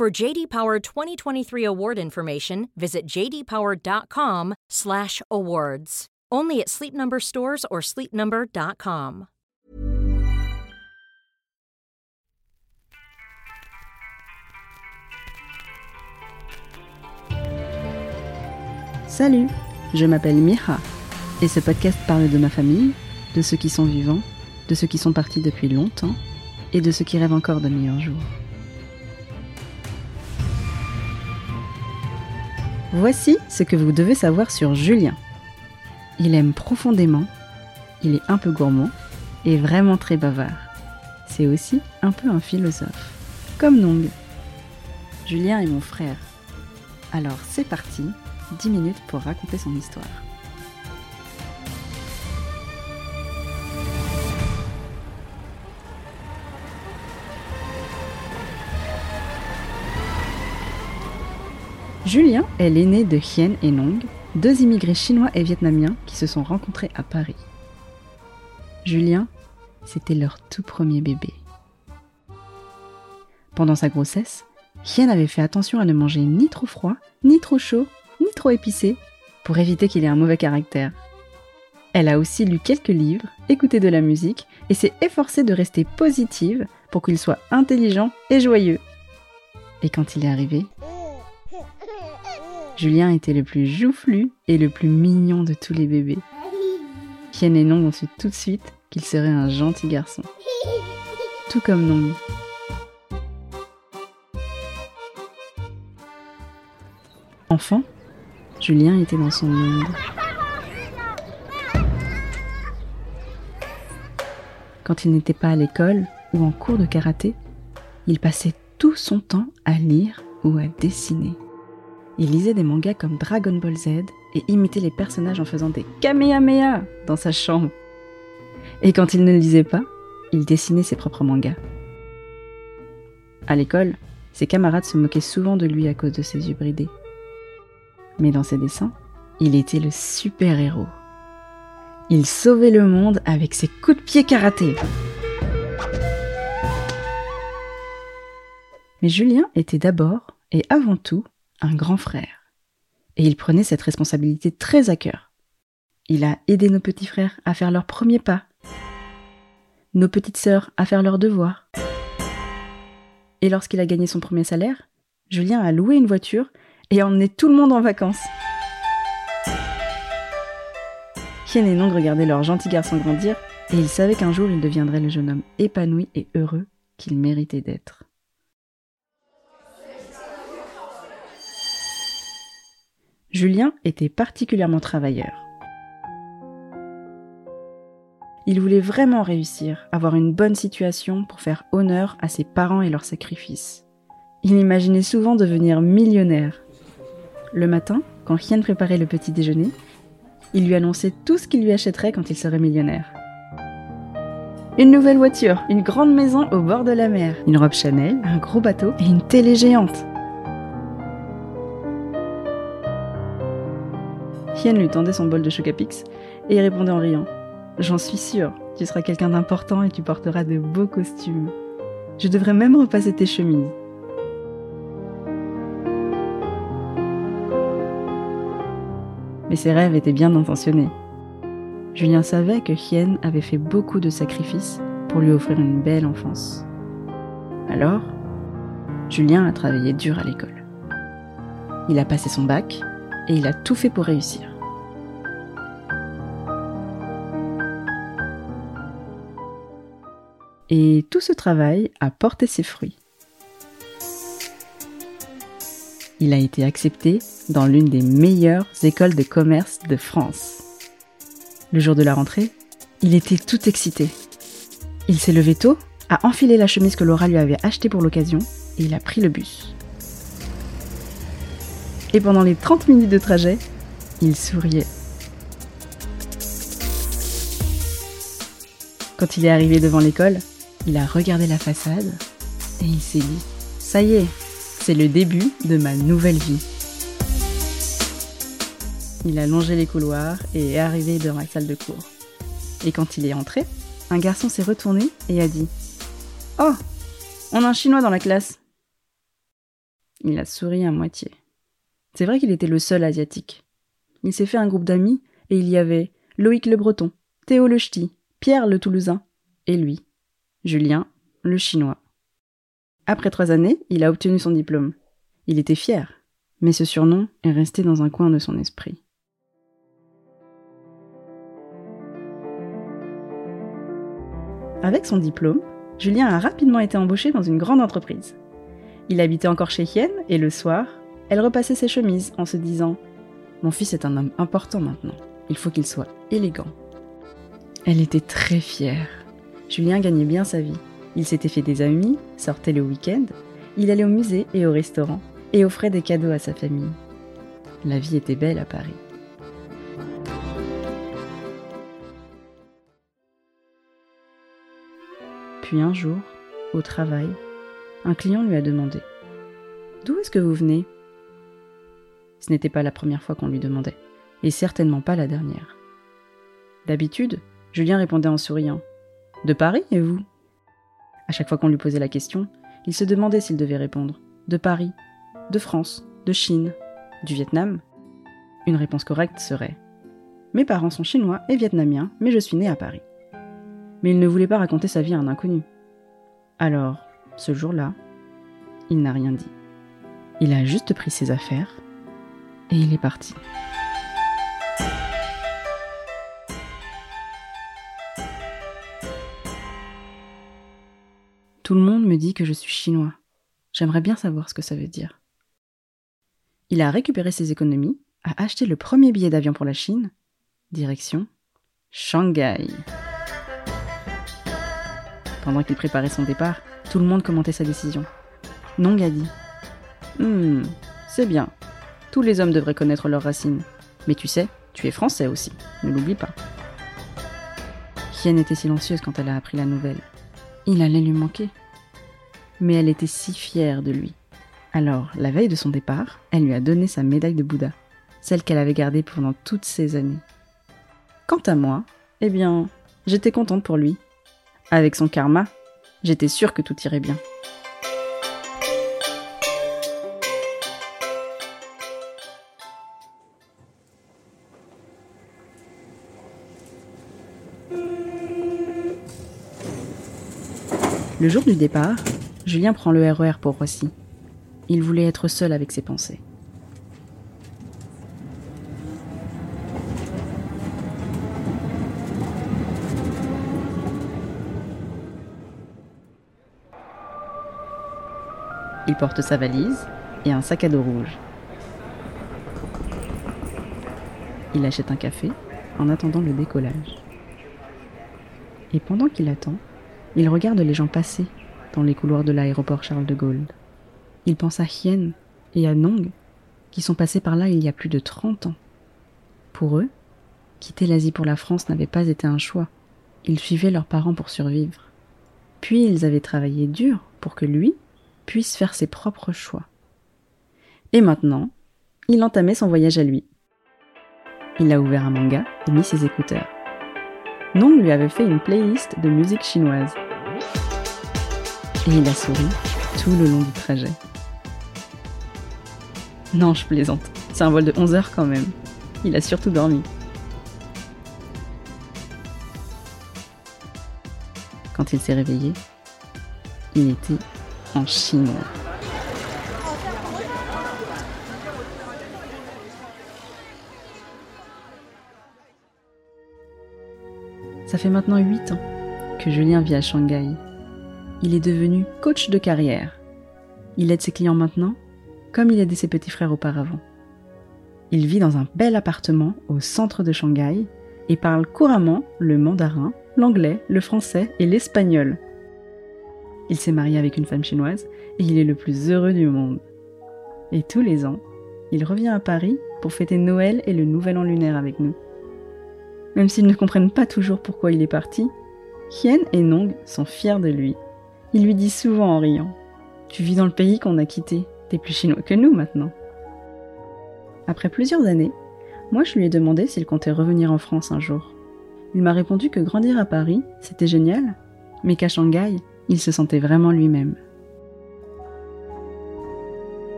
For JD Power 2023 award information, visit jdpower.com/awards. Only at Sleep Number stores or sleepnumber.com. Salut, je m'appelle Mira et ce podcast parle de ma famille, de ceux qui sont vivants, de ceux qui sont partis depuis longtemps et de ceux qui rêvent encore de meilleurs jours. Voici ce que vous devez savoir sur Julien. Il aime profondément, il est un peu gourmand et vraiment très bavard. C'est aussi un peu un philosophe, comme Nong. Julien est mon frère. Alors c'est parti, 10 minutes pour raconter son histoire. Julien est l'aîné de Hien et Nong, deux immigrés chinois et vietnamiens qui se sont rencontrés à Paris. Julien, c'était leur tout premier bébé. Pendant sa grossesse, Hien avait fait attention à ne manger ni trop froid, ni trop chaud, ni trop épicé, pour éviter qu'il ait un mauvais caractère. Elle a aussi lu quelques livres, écouté de la musique et s'est efforcée de rester positive pour qu'il soit intelligent et joyeux. Et quand il est arrivé, Julien était le plus joufflu et le plus mignon de tous les bébés. Hien et Nong ont su tout de suite qu'il serait un gentil garçon. Tout comme Nong. Enfant, Julien était dans son monde. Quand il n'était pas à l'école ou en cours de karaté, il passait tout son temps à lire ou à dessiner. Il lisait des mangas comme Dragon Ball Z et imitait les personnages en faisant des kamehameha dans sa chambre. Et quand il ne lisait pas, il dessinait ses propres mangas. À l'école, ses camarades se moquaient souvent de lui à cause de ses yeux bridés. Mais dans ses dessins, il était le super-héros. Il sauvait le monde avec ses coups de pied karaté. Mais Julien était d'abord et avant tout un grand frère. Et il prenait cette responsabilité très à cœur. Il a aidé nos petits frères à faire leurs premiers pas, nos petites sœurs à faire leurs devoirs. Et lorsqu'il a gagné son premier salaire, Julien a loué une voiture et a emmené tout le monde en vacances. Hien et Nong regardaient leur gentil garçon grandir et ils savaient qu'un jour il deviendrait le jeune homme épanoui et heureux qu'il méritait d'être. Julien était particulièrement travailleur. Il voulait vraiment réussir, avoir une bonne situation pour faire honneur à ses parents et leurs sacrifices. Il imaginait souvent devenir millionnaire. Le matin, quand Hien préparait le petit déjeuner, il lui annonçait tout ce qu'il lui achèterait quand il serait millionnaire. Une nouvelle voiture, une grande maison au bord de la mer, une robe Chanel, un gros bateau et une télé géante. Hien lui tendait son bol de Chocapix et répondait en riant J'en suis sûre, tu seras quelqu'un d'important et tu porteras de beaux costumes. Je devrais même repasser tes chemises. Mais ses rêves étaient bien intentionnés. Julien savait que Hien avait fait beaucoup de sacrifices pour lui offrir une belle enfance. Alors, Julien a travaillé dur à l'école. Il a passé son bac et il a tout fait pour réussir. Et tout ce travail a porté ses fruits. Il a été accepté dans l'une des meilleures écoles de commerce de France. Le jour de la rentrée, il était tout excité. Il s'est levé tôt, a enfilé la chemise que Laura lui avait achetée pour l'occasion et il a pris le bus. Et pendant les 30 minutes de trajet, il souriait. Quand il est arrivé devant l'école, il a regardé la façade et il s'est dit Ça y est, c'est le début de ma nouvelle vie. Il a longé les couloirs et est arrivé dans la salle de cours. Et quand il est entré, un garçon s'est retourné et a dit Oh, on a un chinois dans la classe. Il a souri à moitié. C'est vrai qu'il était le seul asiatique. Il s'est fait un groupe d'amis et il y avait Loïc le Breton, Théo le Ch'ti, Pierre le Toulousain et lui, Julien le Chinois. Après trois années, il a obtenu son diplôme. Il était fier, mais ce surnom est resté dans un coin de son esprit. Avec son diplôme, Julien a rapidement été embauché dans une grande entreprise. Il habitait encore chez Hien et le soir, elle repassait ses chemises en se disant Mon fils est un homme important maintenant, il faut qu'il soit élégant. Elle était très fière. Julien gagnait bien sa vie. Il s'était fait des amis, sortait le week-end, il allait au musée et au restaurant, et offrait des cadeaux à sa famille. La vie était belle à Paris. Puis un jour, au travail, un client lui a demandé ⁇ D'où est-ce que vous venez ?⁇ Ce n'était pas la première fois qu'on lui demandait, et certainement pas la dernière. D'habitude, Julien répondait en souriant ⁇ De Paris et vous ?⁇ À chaque fois qu'on lui posait la question, il se demandait s'il devait répondre ⁇ De Paris, de France, de Chine, du Vietnam ?⁇ Une réponse correcte serait ⁇ Mes parents sont chinois et vietnamiens, mais je suis né à Paris mais il ne voulait pas raconter sa vie à un inconnu. Alors, ce jour-là, il n'a rien dit. Il a juste pris ses affaires et il est parti. Tout le monde me dit que je suis chinois. J'aimerais bien savoir ce que ça veut dire. Il a récupéré ses économies, a acheté le premier billet d'avion pour la Chine, direction Shanghai. Pendant qu'il préparait son départ, tout le monde commentait sa décision. Nong a dit Hum, c'est bien. Tous les hommes devraient connaître leurs racines. Mais tu sais, tu es français aussi, ne l'oublie pas. Hien était silencieuse quand elle a appris la nouvelle. Il allait lui manquer. Mais elle était si fière de lui. Alors, la veille de son départ, elle lui a donné sa médaille de Bouddha, celle qu'elle avait gardée pendant toutes ces années. Quant à moi, eh bien, j'étais contente pour lui, avec son karma, j'étais sûre que tout irait bien. Le jour du départ, Julien prend le RER e pour Roissy. Il voulait être seul avec ses pensées. Il porte sa valise et un sac à dos rouge. Il achète un café en attendant le décollage. Et pendant qu'il attend, il regarde les gens passer dans les couloirs de l'aéroport Charles de Gaulle. Il pense à Hien et à Nong, qui sont passés par là il y a plus de 30 ans. Pour eux, quitter l'Asie pour la France n'avait pas été un choix. Ils suivaient leurs parents pour survivre. Puis ils avaient travaillé dur pour que lui puisse faire ses propres choix. Et maintenant, il entamait son voyage à lui. Il a ouvert un manga et mis ses écouteurs. Nong lui avait fait une playlist de musique chinoise. Il a souri tout le long du trajet. Non, je plaisante. C'est un vol de 11 heures quand même. Il a surtout dormi. Quand il s'est réveillé, il était en chinois. Ça fait maintenant 8 ans que Julien vit à Shanghai. Il est devenu coach de carrière. Il aide ses clients maintenant comme il aidait ses petits frères auparavant. Il vit dans un bel appartement au centre de Shanghai et parle couramment le mandarin, l'anglais, le français et l'espagnol, il s'est marié avec une femme chinoise et il est le plus heureux du monde. Et tous les ans, il revient à Paris pour fêter Noël et le Nouvel An lunaire avec nous. Même s'ils ne comprennent pas toujours pourquoi il est parti, Hien et Nong sont fiers de lui. Ils lui disent souvent en riant Tu vis dans le pays qu'on a quitté, t'es plus chinois que nous maintenant. Après plusieurs années, moi je lui ai demandé s'il comptait revenir en France un jour. Il m'a répondu que grandir à Paris, c'était génial, mais qu'à Shanghai, il se sentait vraiment lui-même.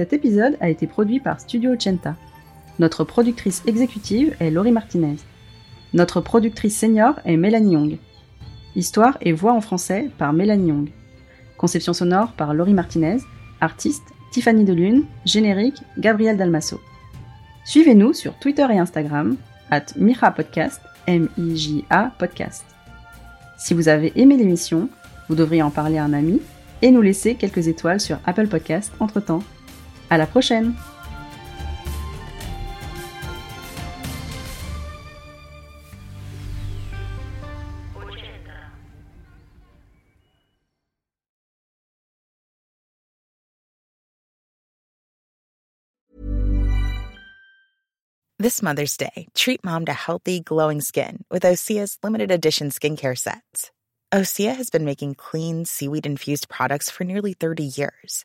Cet épisode a été produit par Studio Chenta. Notre productrice exécutive est Laurie Martinez. Notre productrice senior est Mélanie Young. Histoire et voix en français par Mélanie Young. Conception sonore par Laurie Martinez. Artiste Tiffany Delune. Générique Gabriel Dalmasso. Suivez-nous sur Twitter et Instagram, at Mira Podcast, M-I-J-A Podcast. Si vous avez aimé l'émission, vous devriez en parler à un ami et nous laisser quelques étoiles sur Apple Podcast entre temps. À la prochaine! This Mother's Day, treat mom to healthy, glowing skin with Osea's limited edition skincare sets. Osea has been making clean, seaweed infused products for nearly 30 years.